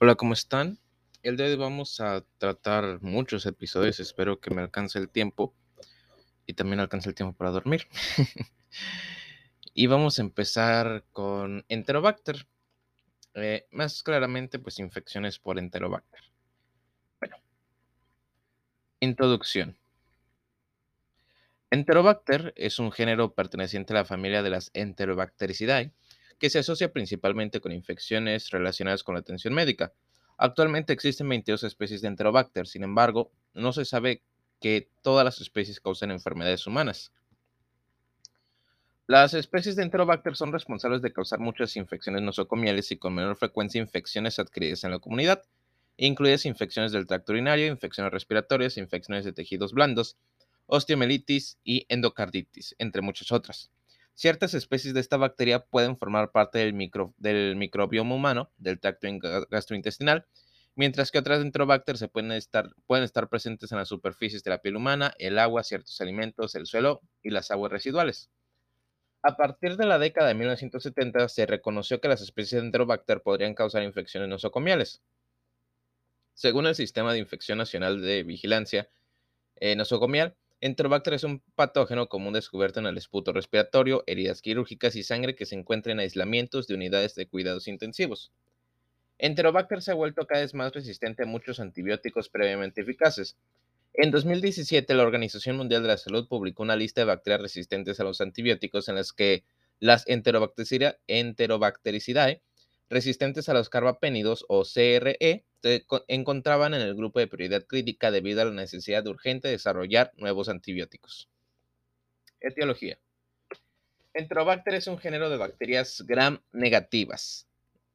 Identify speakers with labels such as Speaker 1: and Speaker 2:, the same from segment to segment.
Speaker 1: Hola, ¿cómo están? El día de hoy vamos a tratar muchos episodios, espero que me alcance el tiempo y también alcance el tiempo para dormir. y vamos a empezar con Enterobacter, eh, más claramente pues infecciones por Enterobacter. Bueno, introducción. Enterobacter es un género perteneciente a la familia de las Enterobactericidae, que se asocia principalmente con infecciones relacionadas con la atención médica. Actualmente existen 22 especies de Enterobacter, sin embargo, no se sabe que todas las especies causan enfermedades humanas. Las especies de Enterobacter son responsables de causar muchas infecciones nosocomiales y con menor frecuencia infecciones adquiridas en la comunidad, incluidas infecciones del tracto urinario, infecciones respiratorias, infecciones de tejidos blandos, osteomelitis y endocarditis, entre muchas otras. Ciertas especies de esta bacteria pueden formar parte del, microbioma humano, del tracto gastrointestinal, mientras que otras enterobacter se pueden estar, pueden estar presentes en las superficies de la piel humana, el agua, ciertos alimentos, el suelo y las aguas residuales. A partir de la década de 1970 se reconoció que las especies de enterobacter podrían causar infecciones nosocomiales. Según el Sistema de Infección Nacional de Vigilancia eh, Nosocomial, Enterobacter es un patógeno común descubierto en el esputo respiratorio, heridas quirúrgicas y sangre que se encuentra en aislamientos de unidades de cuidados intensivos. Enterobacter se ha vuelto cada vez más resistente a muchos antibióticos previamente eficaces. En 2017, la Organización Mundial de la Salud publicó una lista de bacterias resistentes a los antibióticos en las que las Enterobactericidae resistentes a los carbapénidos o CRE se encontraban en el grupo de prioridad crítica debido a la necesidad de urgente desarrollar nuevos antibióticos. Etiología. Enterobacter es un género de bacterias gram negativas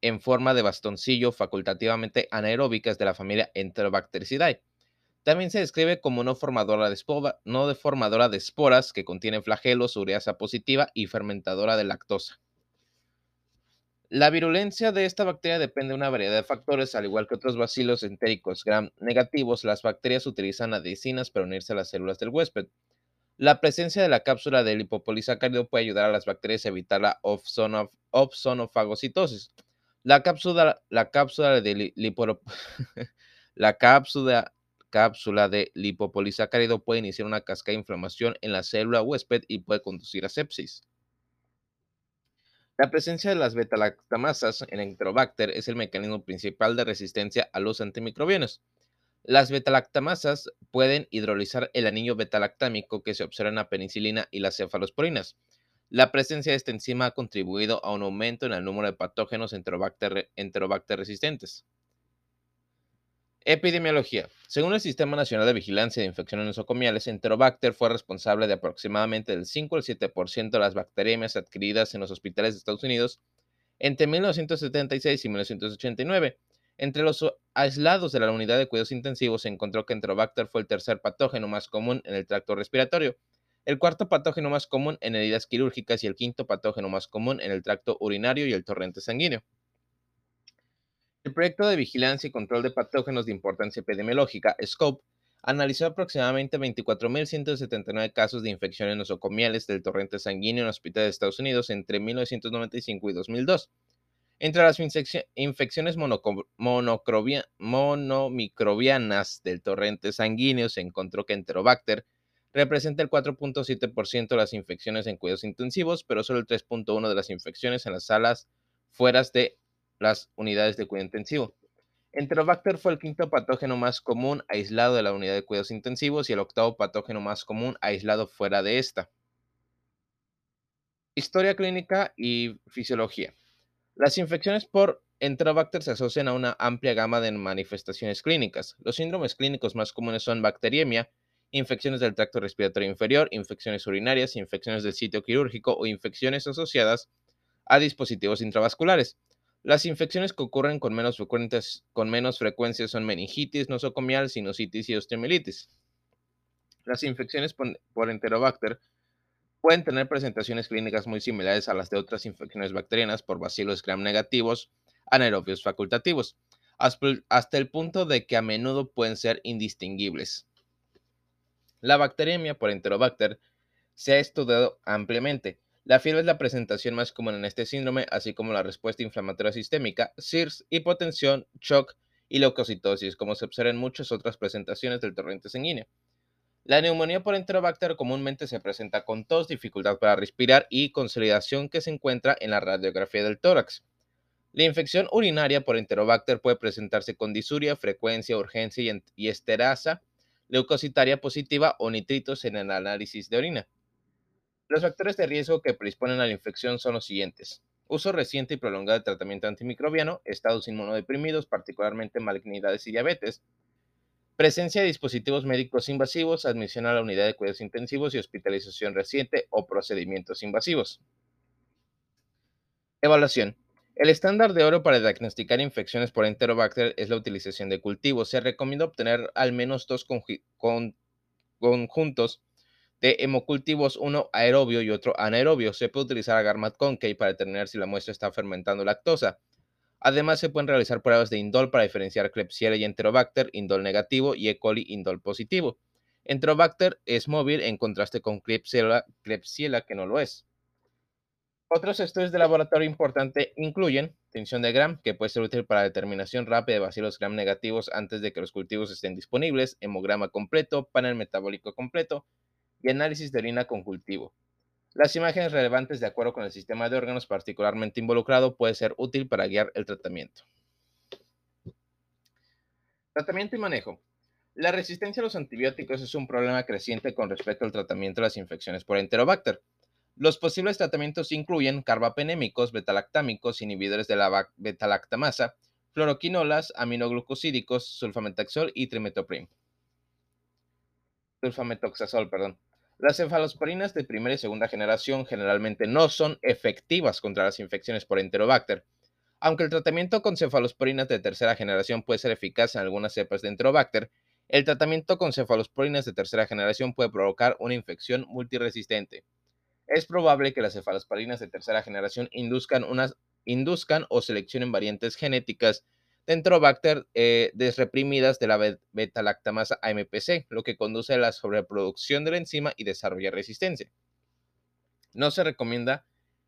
Speaker 1: en forma de bastoncillo facultativamente anaeróbicas de la familia Enterobactericidae. También se describe como no formadora de, no deformadora de esporas que contiene flagelos, ureasa positiva y fermentadora de lactosa. La virulencia de esta bacteria depende de una variedad de factores, al igual que otros bacilos entéricos gram negativos, las bacterias utilizan adhesinas para unirse a las células del huésped. La presencia de la cápsula del lipopolisacárido puede ayudar a las bacterias a evitar la opsonofagocitosis. La cápsula, la cápsula de la cápsula, cápsula de lipopolisacárido puede iniciar una cascada de inflamación en la célula huésped y puede conducir a sepsis. La presencia de las betalactamasas en Enterobacter es el mecanismo principal de resistencia a los antimicrobianos. Las betalactamasas pueden hidrolizar el anillo betalactámico que se observa en la penicilina y las cefalosporinas. La presencia de esta enzima ha contribuido a un aumento en el número de patógenos Enterobacter, enterobacter resistentes. Epidemiología. Según el Sistema Nacional de Vigilancia de Infecciones Nosocomiales, Enterobacter fue responsable de aproximadamente del 5 al 7% de las bacterias adquiridas en los hospitales de Estados Unidos entre 1976 y 1989. Entre los aislados de la unidad de cuidados intensivos se encontró que Enterobacter fue el tercer patógeno más común en el tracto respiratorio, el cuarto patógeno más común en heridas quirúrgicas y el quinto patógeno más común en el tracto urinario y el torrente sanguíneo. El Proyecto de Vigilancia y Control de Patógenos de Importancia Epidemiológica, SCOPE, analizó aproximadamente 24.179 casos de infecciones nosocomiales del torrente sanguíneo en hospitales de Estados Unidos entre 1995 y 2002. Entre las infecciones monomicrobianas del torrente sanguíneo se encontró que Enterobacter representa el 4.7% de las infecciones en cuidados intensivos, pero solo el 3.1% de las infecciones en las salas fuera de las unidades de cuidado intensivo. Enterobacter fue el quinto patógeno más común aislado de la unidad de cuidados intensivos y el octavo patógeno más común aislado fuera de esta. Historia clínica y fisiología. Las infecciones por Enterobacter se asocian a una amplia gama de manifestaciones clínicas. Los síndromes clínicos más comunes son bacteriemia, infecciones del tracto respiratorio inferior, infecciones urinarias, infecciones del sitio quirúrgico o infecciones asociadas a dispositivos intravasculares. Las infecciones que ocurren con menos, menos frecuencia son meningitis nosocomial, sinusitis y osteomelitis. Las infecciones por, Enterobacter pueden tener presentaciones clínicas muy similares a las de otras infecciones bacterianas por bacilos gram negativos, anaerobios facultativos, hasta el punto de que a menudo pueden ser indistinguibles. La bacteriemia por Enterobacter se ha estudiado ampliamente. La fiebre es la presentación más común en este síndrome, así como la respuesta inflamatoria sistémica, SIRS, hipotensión, shock y leucocitosis, como se observa en muchas otras presentaciones del torrente sanguíneo. La neumonía por Enterobacter comúnmente se presenta con tos, dificultad para respirar y consolidación que se encuentra en la radiografía del tórax. La infección urinaria por Enterobacter puede presentarse con disuria, frecuencia, urgencia y esterasa leucocitaria positiva o nitritos en el análisis de orina. Los factores de riesgo que predisponen a la infección son los siguientes. Uso reciente y prolongado de tratamiento antimicrobiano, estados inmunodeprimidos, particularmente malignidades y diabetes, presencia de dispositivos médicos invasivos, admisión a la unidad de cuidados intensivos y hospitalización reciente o procedimientos invasivos. Evaluación. El estándar de oro para diagnosticar infecciones por Enterobacter es la utilización de cultivos. Se recomienda obtener al menos dos conjuntos de hemocultivos, uno aerobio y otro anaerobio. Se puede utilizar agar Concave para determinar si la muestra está fermentando lactosa. Además, se pueden realizar pruebas de indol para diferenciar Klebsiella y Enterobacter, indol negativo y E. coli indol positivo. Enterobacter es móvil en contraste con Klebsiella, Klebsiella que no lo es. Otros estudios de laboratorio importantes incluyen tensión de Gram, que puede ser útil para determinación rápida de bacilos Gram negativos antes de que los cultivos estén disponibles, hemograma completo, panel metabólico completo, y análisis de orina con cultivo. Las imágenes relevantes de acuerdo con el sistema de órganos particularmente involucrado puede ser útil para guiar el tratamiento. Tratamiento y manejo. La resistencia a los antibióticos es un problema creciente con respecto al tratamiento de las infecciones por Enterobacter. Los posibles tratamientos incluyen carbapenémicos, betalactámicos, inhibidores de la betalactamasa, fluoroquinolas, aminoglucosídicos, sulfametaxol y trimetoprim. Sulfametoxazol, perdón. Las cefalosporinas de primera y segunda generación generalmente no son efectivas contra las infecciones por Enterobacter. Aunque el tratamiento con cefalosporinas de tercera generación puede ser eficaz en algunas cepas de Enterobacter, el tratamiento con cefalosporinas de tercera generación puede provocar una infección multiresistente. Es probable que las cefalosporinas de tercera generación induzcan, unas, induzcan o seleccionen variantes genéticas Enterobacter eh, desreprimidas de la beta-lactamasa AMPC, lo que conduce a la sobreproducción de la enzima y desarrolla resistencia. No se recomienda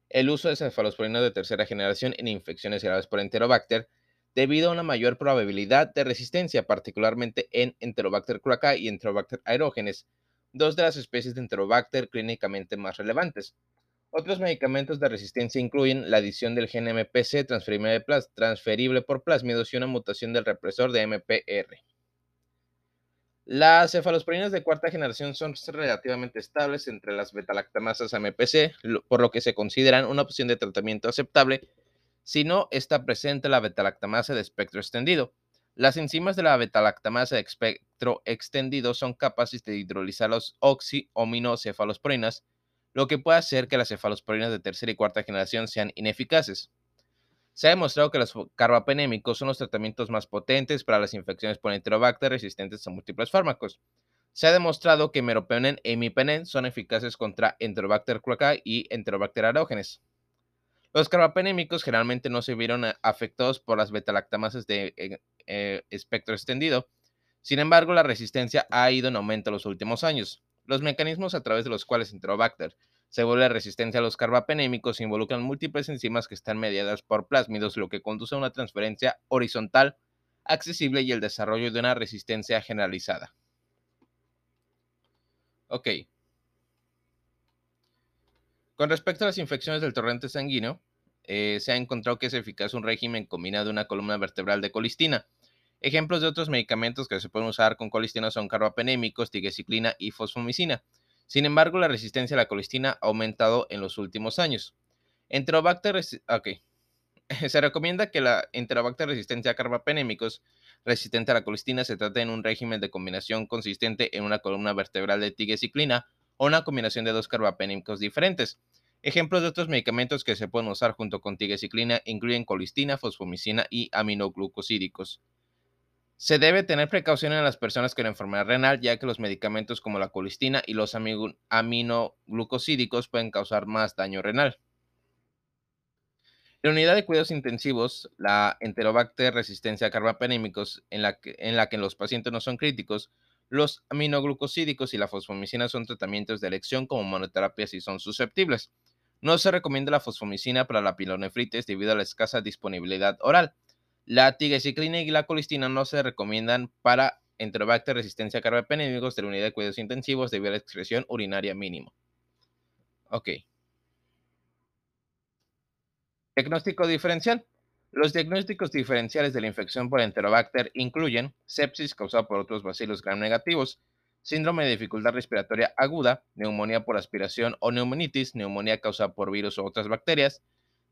Speaker 1: el uso de cefalosporinas de tercera generación en infecciones graves por Enterobacter debido a una mayor probabilidad de resistencia, particularmente en Enterobacter cloacae y Enterobacter aerógenes, dos de las especies de Enterobacter clínicamente más relevantes. Otros medicamentos de resistencia incluyen la adición del gen MPC transferible por plásmidos y una mutación del represor de MPR. Las cefalosporinas de cuarta generación son relativamente estables entre las betalactamasas MPC, por lo que se consideran una opción de tratamiento aceptable si no está presente la betalactamasa de espectro extendido. Las enzimas de la betalactamasa de espectro extendido son capaces de hidrolizar los oxiominocefalosporinas lo que puede hacer que las cefalosporinas de tercera y cuarta generación sean ineficaces. Se ha demostrado que los carbapenémicos son los tratamientos más potentes para las infecciones por Enterobacter resistentes a múltiples fármacos. Se ha demostrado que meropenem e imipenen son eficaces contra Enterobacter cloacae y Enterobacter aerógenes. Los carbapenémicos generalmente no se vieron afectados por las betalactamasas de eh, eh, espectro extendido. Sin embargo, la resistencia ha ido en aumento en los últimos años. Los mecanismos a través de los cuales Enterobacter se vuelve resistencia a los carbapenémicos involucran múltiples enzimas que están mediadas por plásmidos, lo que conduce a una transferencia horizontal accesible y el desarrollo de una resistencia generalizada. Ok. Con respecto a las infecciones del torrente sanguíneo, eh, se ha encontrado que es eficaz un régimen combinado de una columna vertebral de colistina, Ejemplos de otros medicamentos que se pueden usar con colistina son carbapenémicos, tigeciclina y fosfomicina. Sin embargo, la resistencia a la colistina ha aumentado en los últimos años. Enterobacter, okay. se recomienda que la Enterobacter resistencia a carbapenémicos resistente a la colistina se trate en un régimen de combinación consistente en una columna vertebral de tigeciclina o una combinación de dos carbapenémicos diferentes. Ejemplos de otros medicamentos que se pueden usar junto con tigeciclina incluyen colistina, fosfomicina y aminoglucosídicos. Se debe tener precaución en las personas con enfermedad renal, ya que los medicamentos como la colistina y los aminoglucosídicos pueden causar más daño renal. En la unidad de cuidados intensivos, la Enterobacter resistencia a carbapenémicos, en la, que, en la que los pacientes no son críticos, los aminoglucosídicos y la fosfomicina son tratamientos de elección como monoterapia si son susceptibles. No se recomienda la fosfomicina para la pilonefritis debido a la escasa disponibilidad oral. La tigaciclina y la colistina no se recomiendan para Enterobacter resistencia a carbapenémicos de la unidad de cuidados intensivos debido a la excreción urinaria mínimo. Ok. Diagnóstico diferencial. Los diagnósticos diferenciales de la infección por Enterobacter incluyen sepsis causada por otros bacilos gram negativos, síndrome de dificultad respiratoria aguda, neumonía por aspiración o neumonitis, neumonía causada por virus o otras bacterias,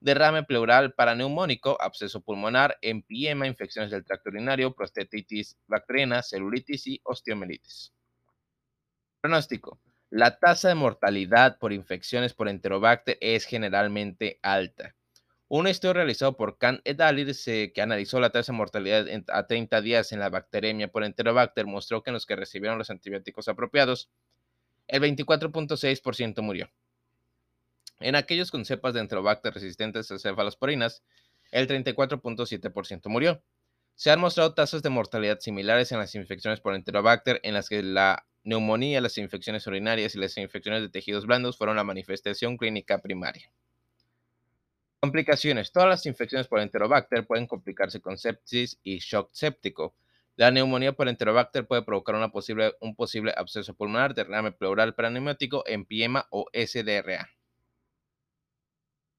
Speaker 1: derrame pleural paraneumónico, absceso pulmonar, empiema, infecciones del tracto urinario, prostatitis bacteriana, celulitis y osteomelitis. Pronóstico. La tasa de mortalidad por infecciones por Enterobacter es generalmente alta. Un estudio realizado por Khan et al. que analizó la tasa de mortalidad a 30 días en la bacteremia por Enterobacter mostró que en los que recibieron los antibióticos apropiados, el 24.6% murió. En aquellos con cepas de Enterobacter resistentes a cefalosporinas, el 34.7% murió. Se han mostrado tasas de mortalidad similares en las infecciones por Enterobacter, en las que la neumonía, las infecciones urinarias y las infecciones de tejidos blandos fueron la manifestación clínica primaria. Complicaciones. Todas las infecciones por Enterobacter pueden complicarse con sepsis y shock séptico. La neumonía por Enterobacter puede provocar una posible, un posible absceso pulmonar, derrame pleural paraneumótico, empiema o SDRA.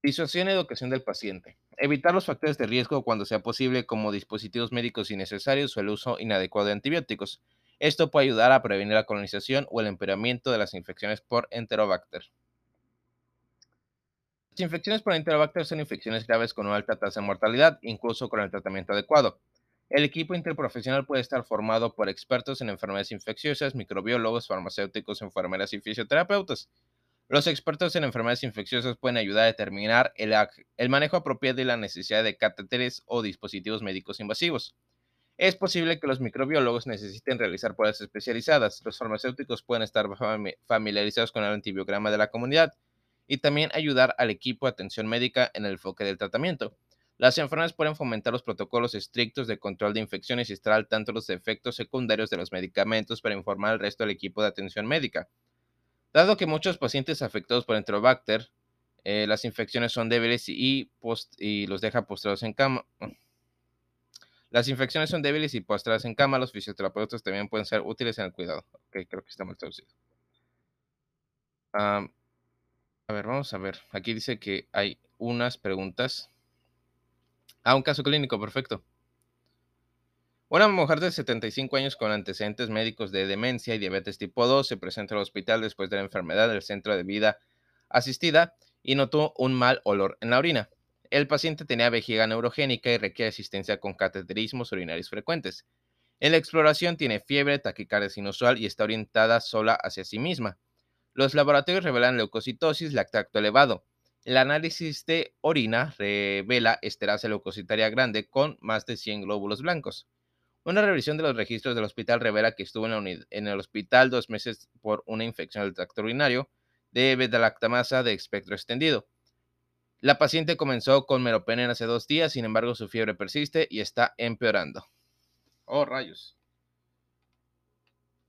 Speaker 1: Disuasión y educación del paciente. Evitar los factores de riesgo cuando sea posible, como dispositivos médicos innecesarios o el uso inadecuado de antibióticos. Esto puede ayudar a prevenir la colonización o el empeoramiento de las infecciones por Enterobacter. Las infecciones por Enterobacter son infecciones graves con una alta tasa de mortalidad, incluso con el tratamiento adecuado. El equipo interprofesional puede estar formado por expertos en enfermedades infecciosas, microbiólogos, farmacéuticos, enfermeras y fisioterapeutas. Los expertos en enfermedades infecciosas pueden ayudar a determinar el, manejo apropiado y la necesidad de catéteres o dispositivos médicos invasivos. Es posible que los microbiólogos necesiten realizar pruebas especializadas. Los farmacéuticos pueden estar familiarizados con el antibiograma de la comunidad y también ayudar al equipo de atención médica en el enfoque del tratamiento. Las enfermedades pueden fomentar los protocolos estrictos de control de infecciones y estar al tanto los efectos secundarios de los medicamentos para informar al resto del equipo de atención médica. Dado que muchos pacientes afectados por Enterobacter, eh, las infecciones son débiles y, y los deja postrados en cama. Las infecciones son débiles y postradas en cama. Los fisioterapeutas también pueden ser útiles en el cuidado. Ok, creo que está mal traducido. a ver, vamos a ver. Aquí dice que hay unas preguntas. Ah, un caso clínico, perfecto. Una mujer de 75 años con antecedentes médicos de demencia y diabetes tipo 2 se presenta al hospital después de la enfermedad del centro de vida asistida y notó un mal olor en la orina. El paciente tenía vejiga neurogénica y requiere asistencia con cateterismos urinarios frecuentes. En la exploración tiene fiebre, taquicardia inusual y está orientada sola hacia sí misma. Los laboratorios revelan leucocitosis, lactato elevado. El análisis de orina revela esterasa leucocitaria grande con más de 100 glóbulos blancos. Una revisión de los registros del hospital revela que estuvo en, el hospital dos meses por una infección del tracto urinario de beta-lactamasa de espectro extendido. La paciente comenzó con meropenem hace dos días, sin embargo su fiebre persiste y está empeorando. Oh, rayos.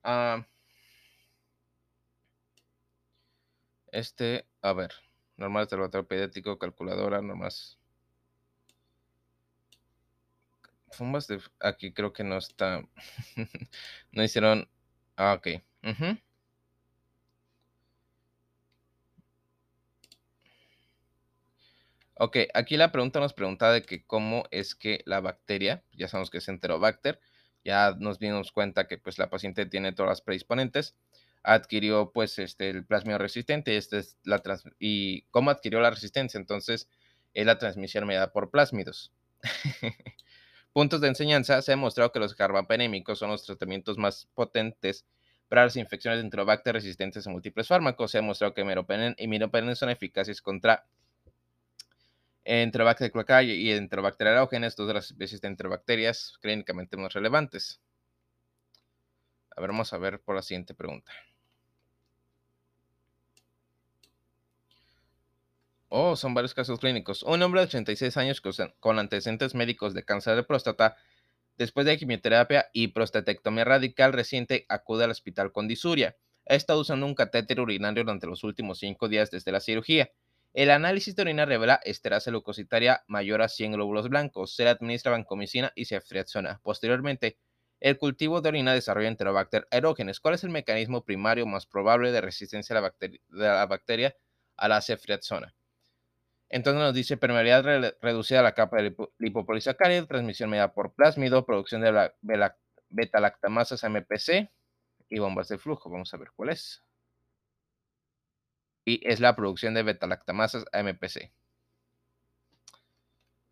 Speaker 1: Ah. este, a ver, normal observatorio pediátrico, calculadora, nomás. Fumbas de... Aquí creo que no está... no hicieron... Ah, ok. Ok, aquí la pregunta nos pregunta de que cómo es que la bacteria, ya sabemos que es Enterobacter, ya nos dimos cuenta que pues la paciente tiene todas las predisponentes, adquirió pues este el plasmio resistente, este es la y cómo adquirió la resistencia, entonces es la transmisión mediada por plásmidos. puntos de enseñanza, se ha demostrado que los carbapenémicos son los tratamientos más potentes para las infecciones de enterobacter resistentes a múltiples fármacos. Se ha demostrado que meropenem y miropenem son eficaces contra Enterobacter cloacae y Enterobacter aerogenes, dos de las especies de enterobacterias clínicamente más relevantes. A ver, vamos a ver por la siguiente pregunta. Oh, son varios casos clínicos. Un hombre de 86 años con antecedentes médicos de cáncer de próstata, después de quimioterapia y prostatectomía radical reciente, acude al hospital con disuria. Ha estado usando un catéter urinario durante los últimos cinco días desde la cirugía. El análisis de orina revela esterasa leucocitaria mayor a 100 glóbulos blancos. Se le administra vancomicina y ceftriaxona. Posteriormente, el cultivo de orina desarrolla enterobacter aerógenes. ¿Cuál es el mecanismo primario más probable de resistencia de la bacteria a la ceftriaxona? Entonces nos dice permeabilidad reducida a la capa de lipopolisacárido, transmisión media por plásmido, producción de beta-lactamasas MPC y bombas de flujo. Vamos a ver cuál es. Y es la producción de beta-lactamasas MPC.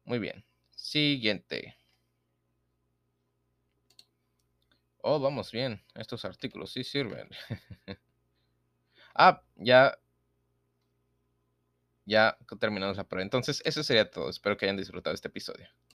Speaker 1: Muy bien. Siguiente. Oh, vamos bien. Estos artículos sí sirven. ah, ya. Ya terminamos la prueba. Entonces, eso sería todo. Espero que hayan disfrutado este episodio.